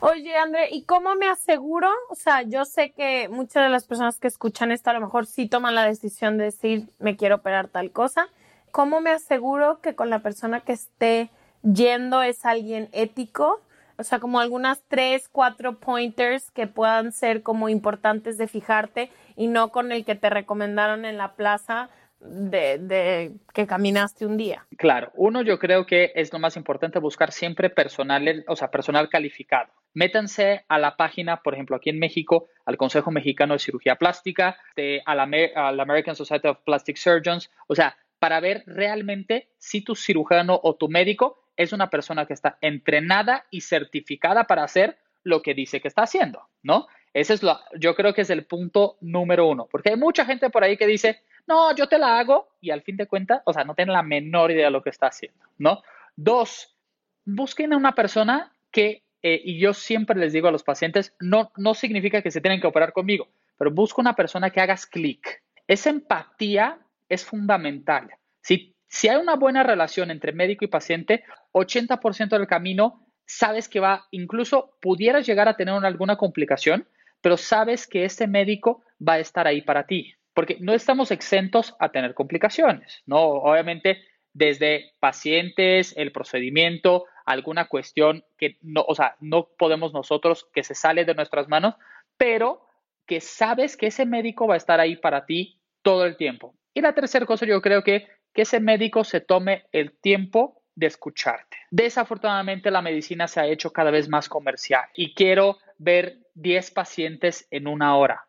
S5: Oye, André, ¿y cómo me aseguro? O sea, yo sé que muchas de las personas que escuchan esto a lo mejor sí toman la decisión de decir, me quiero operar tal cosa. ¿Cómo me aseguro que con la persona que esté yendo es alguien ético? O sea, como algunas tres, cuatro pointers que puedan ser como importantes de fijarte y no con el que te recomendaron en la plaza de, de, que caminaste un día.
S7: Claro, uno yo creo que es lo más importante buscar siempre personal, o sea, personal calificado. Métanse a la página, por ejemplo, aquí en México, al Consejo Mexicano de Cirugía Plástica, de, a, la, American Society of Plastic Surgeons, o sea, para ver realmente si tu cirujano o tu médico es una persona que está entrenada y certificada para hacer lo que dice que está haciendo, ¿no? Ese es lo, yo creo que es el punto número uno, porque hay mucha gente por ahí que dice, no, yo te la hago y al fin de cuentas, o sea, no tienen la menor idea de lo que está haciendo, ¿no? Dos, busquen a una persona que, eh, y yo siempre les digo a los pacientes, no, no significa que se tienen que operar conmigo, pero busca una persona que hagas clic. Esa empatía es fundamental. Si, si hay una buena relación entre médico y paciente, 80% del camino sabes que va, incluso pudieras llegar a tener alguna complicación, pero sabes que ese médico va a estar ahí para ti, porque no estamos exentos a tener complicaciones, ¿no? Obviamente, desde pacientes, el procedimiento, alguna cuestión que no, o sea, no podemos nosotros, que se sale de nuestras manos, pero que sabes que ese médico va a estar ahí para ti todo el tiempo. Y la tercera cosa, yo creo que, que ese médico se tome el tiempo de escucharte. Desafortunadamente la medicina se ha hecho cada vez más comercial y quiero ver 10 pacientes en una hora.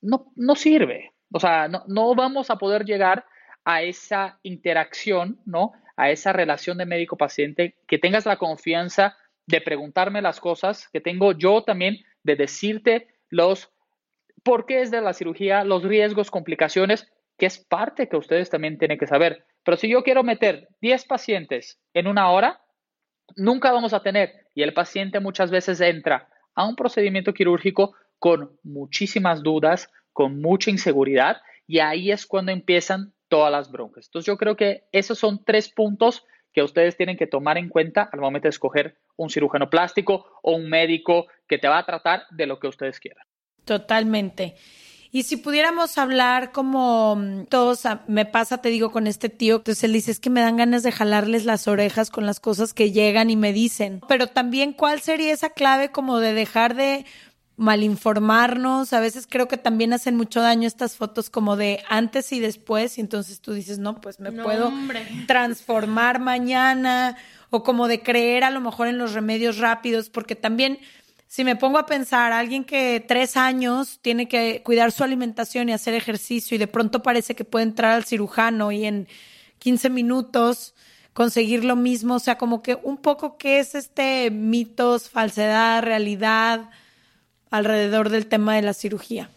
S7: No, no sirve. O sea, no, no vamos a poder llegar a esa interacción, ¿no? A esa relación de médico-paciente, que tengas la confianza de preguntarme las cosas, que tengo yo también de decirte los por qué es de la cirugía, los riesgos, complicaciones, que es parte que ustedes también tienen que saber. Pero si yo quiero meter 10 pacientes en una hora, nunca vamos a tener. Y el paciente muchas veces entra a un procedimiento quirúrgico con muchísimas dudas, con mucha inseguridad, y ahí es cuando empiezan todas las broncas. Entonces yo creo que esos son tres puntos que ustedes tienen que tomar en cuenta al momento de escoger un cirujano plástico o un médico que te va a tratar de lo que ustedes quieran.
S1: Totalmente. Y si pudiéramos hablar como mm, todos, me pasa, te digo, con este tío, entonces él dice, es que me dan ganas de jalarles las orejas con las cosas que llegan y me dicen. Pero también, ¿cuál sería esa clave como de dejar de malinformarnos? A veces creo que también hacen mucho daño estas fotos como de antes y después, y entonces tú dices, no, pues me puedo transformar mañana, o como de creer a lo mejor en los remedios rápidos, porque también si me pongo a pensar, alguien que tres años tiene que cuidar su alimentación y hacer ejercicio y de pronto parece que puede entrar al cirujano y en 15 minutos conseguir lo mismo, o sea, como que un poco qué es este mitos, falsedad, realidad alrededor del tema de la cirugía.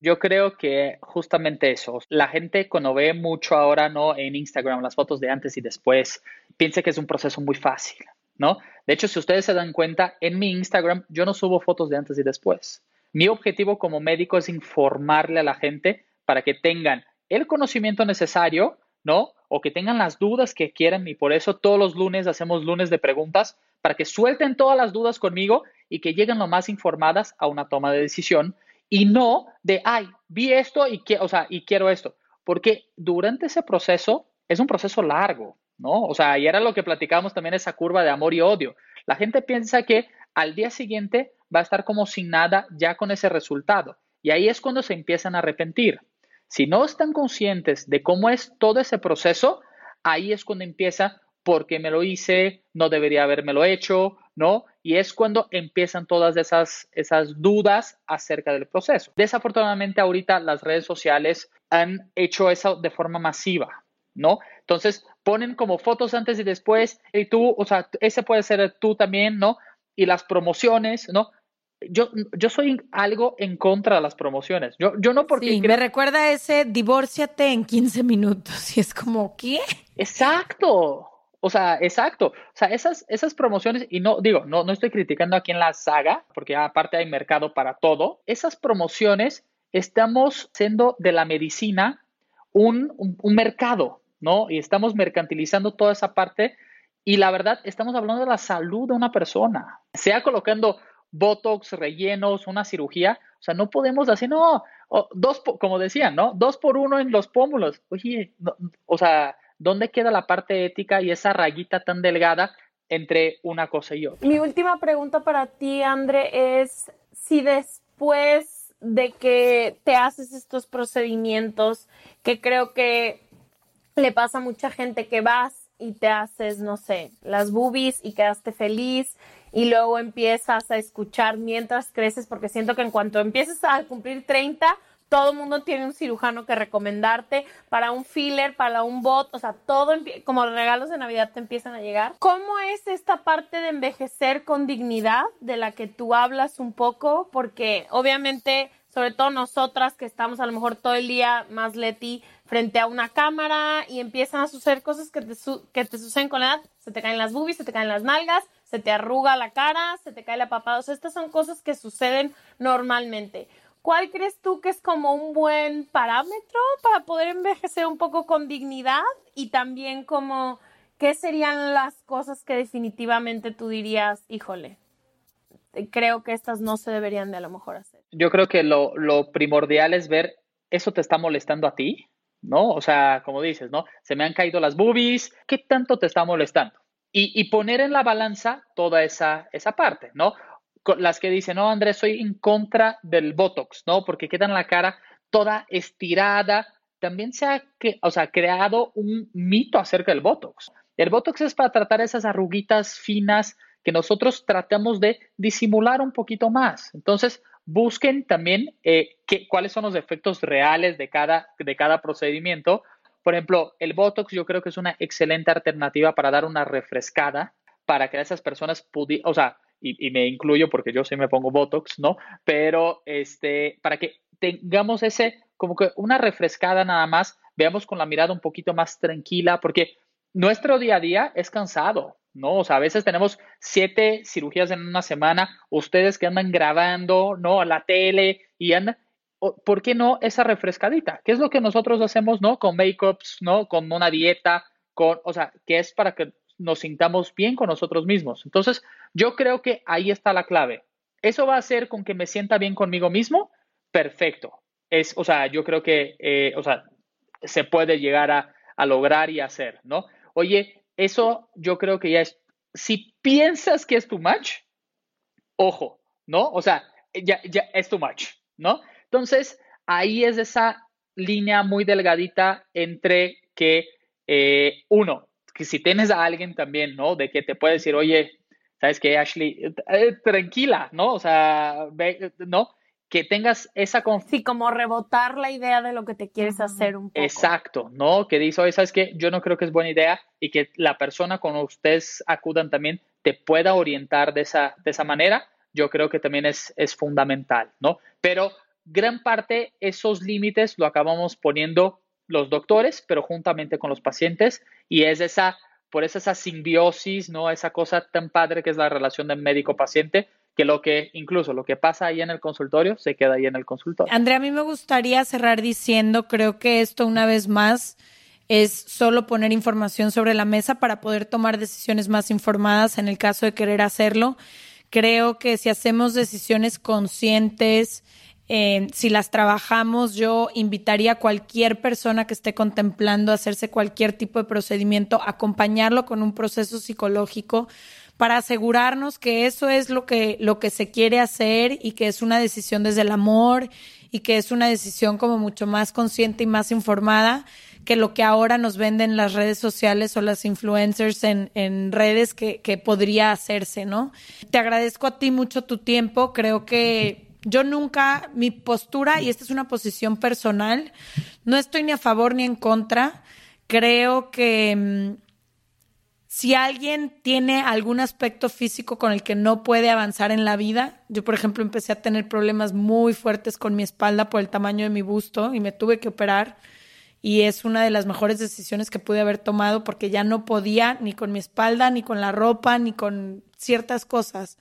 S7: Yo creo que justamente eso, la gente cuando ve mucho ahora, ¿no? En Instagram, las fotos de antes y después, piensa que es un proceso muy fácil, ¿no? De hecho, si ustedes se dan cuenta, en mi Instagram yo no subo fotos de antes y después. Mi objetivo como médico es informarle a la gente para que tengan el conocimiento necesario, ¿no? O que tengan las dudas que quieran y por eso todos los lunes hacemos lunes de preguntas para que suelten todas las dudas conmigo y que lleguen lo más informadas a una toma de decisión y no de, ay, vi esto y, y quiero esto. Porque durante ese proceso es un proceso largo, ¿no? O sea, y era lo que platicábamos también esa curva de amor y odio. La gente piensa que al día siguiente va a estar como sin nada ya con ese resultado. Y ahí es cuando se empiezan a arrepentir. Si no están conscientes de cómo es todo ese proceso, ahí es cuando empieza porque me lo hice, no debería lo hecho, ¿no? Y es cuando empiezan todas esas, esas dudas acerca del proceso. Desafortunadamente ahorita las redes sociales han hecho eso de forma masiva, ¿no? Entonces ponen como fotos antes y después y tú, o sea, ese puede ser tú también, ¿no? Y las promociones, ¿no? Yo, yo soy algo en contra de las promociones. Yo, yo no porque...
S1: Sí, me recuerda ese divórciate en 15 minutos y es como, ¿qué?
S7: Exacto. O sea, exacto. O sea, esas, esas promociones, y no digo, no, no estoy criticando aquí en la saga, porque aparte hay mercado para todo. Esas promociones estamos siendo de la medicina un, un, mercado, ¿no? Y estamos mercantilizando toda esa parte. Y la verdad, estamos hablando de la salud de una persona. Sea colocando botox, rellenos, una cirugía. O sea, no podemos decir, no, dos, como decían, ¿no? Dos por uno en los pómulos. Oye, o sea, ¿dónde queda la parte ética y esa rayita tan delgada entre una cosa y otra?
S5: Mi última pregunta para ti, André, es si después de que te haces estos procedimientos, que creo que le pasa a mucha gente que vas y te haces, no sé, las boobies y quedaste feliz y luego empiezas a escuchar mientras creces, porque siento que en cuanto empieces a cumplir 30, todo el mundo tiene un cirujano que recomendarte para un filler, para un bot, o sea, todo como regalos de Navidad te empiezan a llegar. ¿Cómo es esta parte de envejecer con dignidad de la que tú hablas un poco? Porque obviamente, sobre todo nosotras que estamos a lo mejor todo el día más Leti frente a una cámara y empiezan a suceder cosas que te, que te suceden con la edad, se te caen las boobies, se te caen las nalgas, se te arruga la cara, se te cae la papada, o sea, estas son cosas que suceden normalmente. ¿Cuál crees tú que es como un buen parámetro para poder envejecer un poco con dignidad y también como qué serían las cosas que definitivamente tú dirías, híjole, creo que estas no se deberían de a lo mejor hacer?
S7: Yo creo que lo, primordial es ver, ¿eso te está molestando a ti? ¿No? O sea, como dices, ¿no? Se me han caído las boobies, ¿qué tanto te está molestando? Y, y, poner en la balanza toda esa, esa parte, ¿no? las que dicen, no, Andrés, soy en contra del Botox, ¿no? Porque quedan la cara toda estirada. También se ha o sea, creado un mito acerca del Botox. El Botox es para tratar esas arruguitas finas que nosotros tratamos de disimular un poquito más. Entonces, busquen también eh, cuáles son los efectos reales de cada, de cada procedimiento. Por ejemplo, el Botox yo creo que es una excelente alternativa para dar una refrescada para que esas personas pudieran, o sea, y, me incluyo porque yo sí me pongo Botox, ¿no? Pero este, para que tengamos ese, como que una refrescada nada más, veamos con la mirada un poquito más tranquila, porque nuestro día a día es cansado, ¿no? O sea, a veces tenemos siete cirugías en una semana, ustedes que andan grabando, ¿no? A la tele y andan, ¿por qué no esa refrescadita? ¿Qué es lo que nosotros hacemos, ¿no? Con make-ups, ¿no? Con una dieta, con, o sea, que es para que nos sintamos bien con nosotros mismos. Entonces, yo creo que ahí está la clave. ¿Eso va a hacer con que me sienta bien conmigo mismo? Perfecto. Es, o sea, yo creo que, eh, o sea, se puede llegar a, lograr y hacer, ¿no? Oye, eso yo creo que ya es, si piensas que es too much, ojo, ¿no? O sea, ya, ya es too much, ¿no? Entonces, ahí es esa línea muy delgadita entre que, eh, uno, que si tienes a alguien también, ¿no? De que te puede decir, oye, ¿sabes qué, Ashley? Eh, tranquila, ¿no? O sea, ¿no? Que tengas esa
S5: confianza. Sí, como rebotar la idea de lo que te quieres hacer un poco.
S7: Exacto, ¿no? Que dice, oye, ¿sabes qué? Yo no creo que es buena idea y que la persona con ustedes acudan también te pueda orientar de esa, de esa manera, yo creo que también es, es fundamental, ¿no? Pero gran parte esos límites lo acabamos poniendo los doctores, pero juntamente con los pacientes y es esa, por eso esa simbiosis, ¿no? Esa cosa tan padre que es la relación del médico-paciente, que lo que incluso lo que pasa ahí en el consultorio se queda ahí en el consultorio.
S1: Andrea, a mí me gustaría cerrar diciendo, creo que esto una vez más es solo poner información sobre la mesa para poder tomar decisiones más informadas en el caso de querer hacerlo. Creo que si hacemos decisiones conscientes, eh, si las trabajamos, yo invitaría a cualquier persona que esté contemplando hacerse cualquier tipo de procedimiento, acompañarlo con un proceso psicológico para asegurarnos que eso es lo que, lo que se quiere hacer y que es una decisión desde el amor y que es una decisión como mucho más consciente y más informada que lo que ahora nos venden las redes sociales o las influencers en, en redes que, que podría hacerse, ¿no? Te agradezco a ti mucho tu tiempo, creo que yo nunca, mi postura, y esta es una posición personal, no estoy ni a favor ni en contra. Creo que mm, si alguien tiene algún aspecto físico con el que no puede avanzar en la vida, yo por ejemplo empecé a tener problemas muy fuertes con mi espalda por el tamaño de mi busto y me tuve que operar y es una de las mejores decisiones que pude haber tomado porque ya no podía ni con mi espalda, ni con la ropa, ni con ciertas cosas.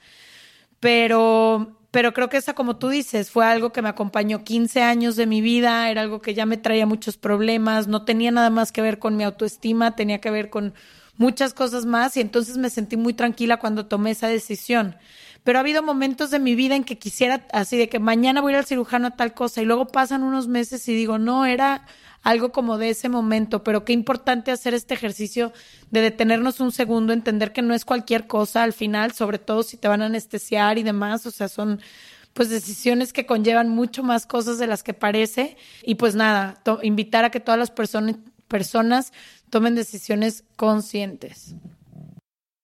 S1: Pero pero creo que esa, como tú dices, fue algo que me acompañó 15 años de mi vida, era algo que ya me traía muchos problemas, no tenía nada más que ver con mi autoestima, tenía que ver con muchas cosas más y entonces me sentí muy tranquila cuando tomé esa decisión. Pero ha habido momentos de mi vida en que quisiera así de que mañana voy al cirujano a tal cosa y luego pasan unos meses y digo, no, era algo como de ese momento, pero qué importante hacer este ejercicio de detenernos un segundo, entender que no es cualquier cosa al final, sobre todo si te van a anestesiar y demás, o sea, son pues decisiones que conllevan mucho más cosas de las que parece y pues nada, invitar a que todas las personas personas tomen decisiones conscientes.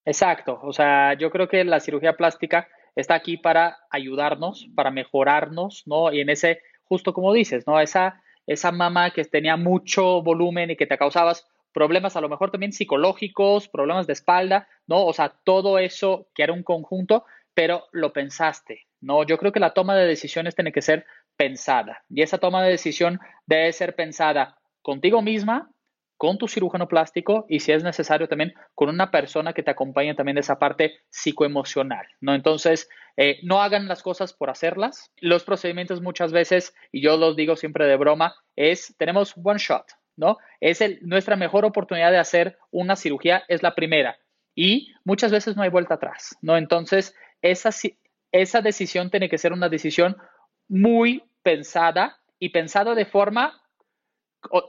S7: Exacto, o sea, yo creo que la cirugía plástica está aquí para ayudarnos, para mejorarnos, ¿no? Y en ese, justo como dices, ¿no? Esa, esa mamá que tenía mucho volumen y que te causabas problemas a lo mejor también psicológicos, problemas de espalda, ¿no? O sea, todo eso que era un conjunto, pero lo pensaste, ¿no? Yo creo que la toma de decisiones tiene que ser pensada y esa toma de decisión debe ser pensada contigo misma, con tu cirujano plástico y si es necesario también con una persona que te acompañe también de esa parte psicoemocional, ¿no? Entonces, eh, no hagan las cosas por hacerlas. Los procedimientos muchas veces, y yo los digo siempre de broma, es, tenemos one shot, ¿no? Es el, nuestra mejor oportunidad de hacer una cirugía, es la primera. Y muchas veces no hay vuelta atrás, ¿no? Entonces, esa, esa decisión tiene que ser una decisión muy pensada y pensada de forma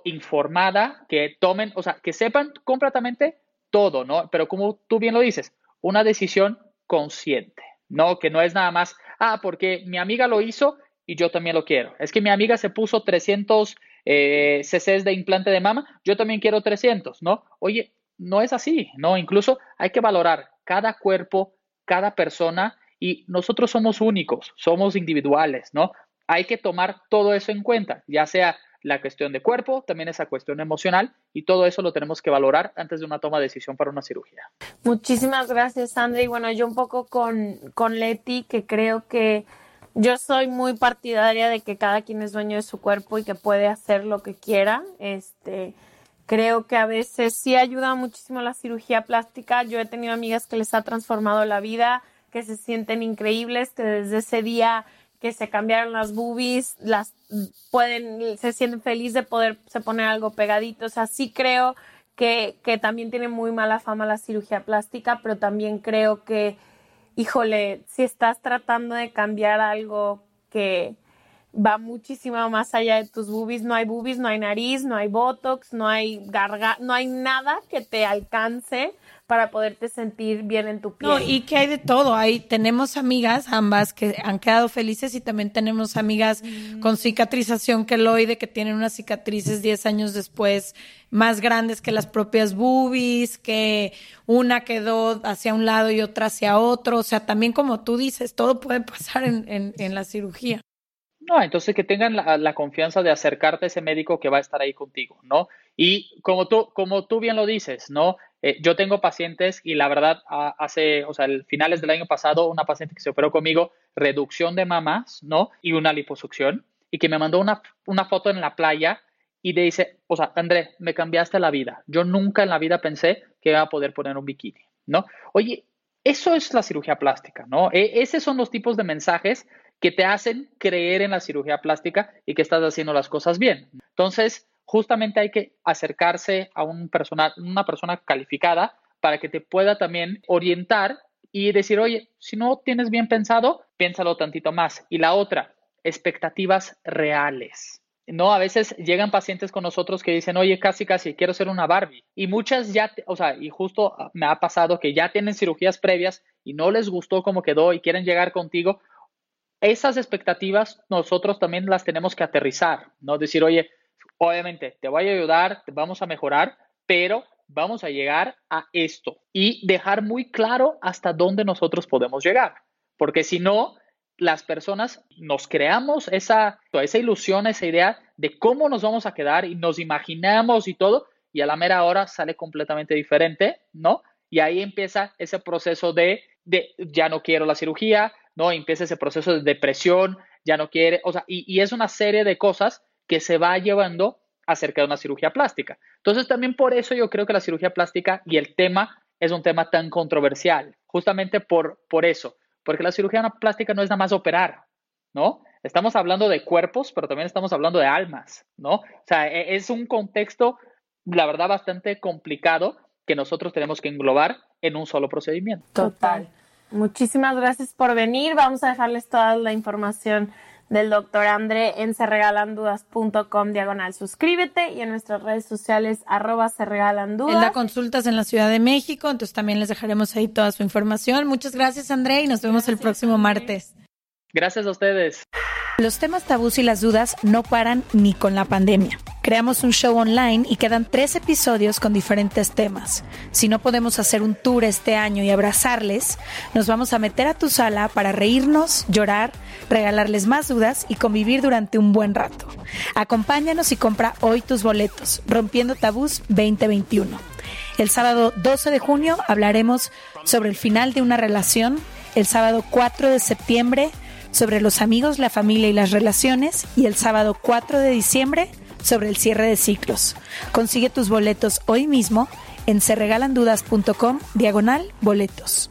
S7: informada, que tomen, o sea, que sepan completamente todo, ¿no? Pero como tú bien lo dices, una decisión consciente, ¿no? Que no es nada más, ah, porque mi amiga lo hizo y yo también lo quiero. Es que mi amiga se puso 300 eh, cc's de implante de mama, yo también quiero 300, ¿no? Oye, no es así, ¿no? Incluso hay que valorar cada cuerpo, cada persona y nosotros somos únicos, somos individuales, ¿no? Hay que tomar todo eso en cuenta, ya sea la cuestión de cuerpo, también esa cuestión emocional y todo eso lo tenemos que valorar antes de una toma de decisión para una cirugía.
S5: Muchísimas gracias, Sandra. Y bueno, yo un poco con, con Leti, que creo que yo soy muy partidaria de que cada quien es dueño de su cuerpo y que puede hacer lo que quiera. Este, creo que a veces sí ayuda muchísimo la cirugía plástica. Yo he tenido amigas que les ha transformado la vida, que se sienten increíbles, que desde ese día que se cambiaron las boobies, las pueden, se sienten felices de poder se poner algo pegadito. O sea, sí creo que, que también tiene muy mala fama la cirugía plástica, pero también creo que, híjole, si estás tratando de cambiar algo que va muchísimo más allá de tus boobies, no hay boobies, no hay nariz, no hay botox, no hay garga, no hay nada que te alcance para poderte sentir bien en tu piel. No,
S1: y que hay de todo. Hay, tenemos amigas, ambas, que han quedado felices y también tenemos amigas mm. con cicatrización queloide que tienen unas cicatrices 10 años después más grandes que las propias boobies, que una quedó hacia un lado y otra hacia otro. O sea, también como tú dices, todo puede pasar en, en, en la cirugía.
S7: No, entonces que tengan la, confianza de acercarte a ese médico que va a estar ahí contigo, ¿no? Y como tú, como tú bien lo dices, ¿no? Eh, yo tengo pacientes y la verdad, hace, o sea, el finales del año pasado, una paciente que se operó conmigo, reducción de mamas, ¿no? Y una liposucción. y que me mandó una, una foto en la playa y le dice, o sea, André, me cambiaste la vida. Yo nunca en la vida pensé que iba a poder poner un bikini, ¿no? Oye, eso es la cirugía plástica, ¿no? E esos son los tipos de mensajes que te hacen creer en la cirugía plástica y que estás haciendo las cosas bien. Entonces, justamente hay que acercarse a un una persona calificada para que te pueda también orientar y decir, oye, si no tienes bien pensado, piénsalo tantito más. Y la otra, expectativas reales. No, a veces llegan pacientes con nosotros que dicen, oye, casi, casi, quiero ser una Barbie. Y muchas ya, o sea, y justo me ha pasado que ya tienen cirugías previas y no les gustó cómo quedó y quieren llegar contigo. Esas expectativas nosotros también las tenemos que aterrizar, ¿no? Decir, oye, obviamente te voy a ayudar, vamos a mejorar, pero vamos a llegar a esto y dejar muy claro hasta dónde nosotros podemos llegar. Porque si no, las personas nos creamos esa, esa ilusión, esa idea de cómo nos vamos a quedar y nos imaginamos y todo, y a la mera hora sale completamente diferente, ¿no? Y ahí empieza ese proceso de, de ya no quiero la cirugía, ¿no? empieza ese proceso de depresión, ya no quiere, o sea, y, y es una serie de cosas que se va llevando acerca de una cirugía plástica. Entonces, también por eso yo creo que la cirugía plástica y el tema es un tema tan controversial, justamente por, por eso porque la cirugía plástica no es nada más operar, ¿no? Estamos hablando de cuerpos, pero también estamos hablando de almas, ¿no? O sea, e, es un contexto, la verdad, bastante complicado que nosotros tenemos que englobar en un solo procedimiento.
S5: Total. Muchísimas gracias por venir. Vamos a dejarles toda la información del doctor André en serregalandudas.com diagonal suscríbete y en nuestras redes sociales arroba se regalan
S1: Él da consultas en la Ciudad de México, entonces también les dejaremos ahí toda su información. Muchas gracias André y nos vemos el próximo martes.
S7: Gracias a ustedes.
S1: Los temas tabús y las dudas no paran ni con la pandemia. Creamos un show online y quedan tres episodios con diferentes temas. Si no podemos hacer un tour este año y abrazarles, nos vamos a meter a tu sala para reírnos, llorar, regalarles más dudas y convivir durante un buen rato. Acompáñanos y compra hoy tus boletos, Rompiendo Tabús 2021. El sábado 12 de junio hablaremos sobre el final de una relación. El sábado 4 de septiembre sobre los amigos, la familia y las relaciones y el sábado 4 de diciembre sobre el cierre de ciclos. Consigue tus boletos hoy mismo en serregalandudas.com diagonal boletos.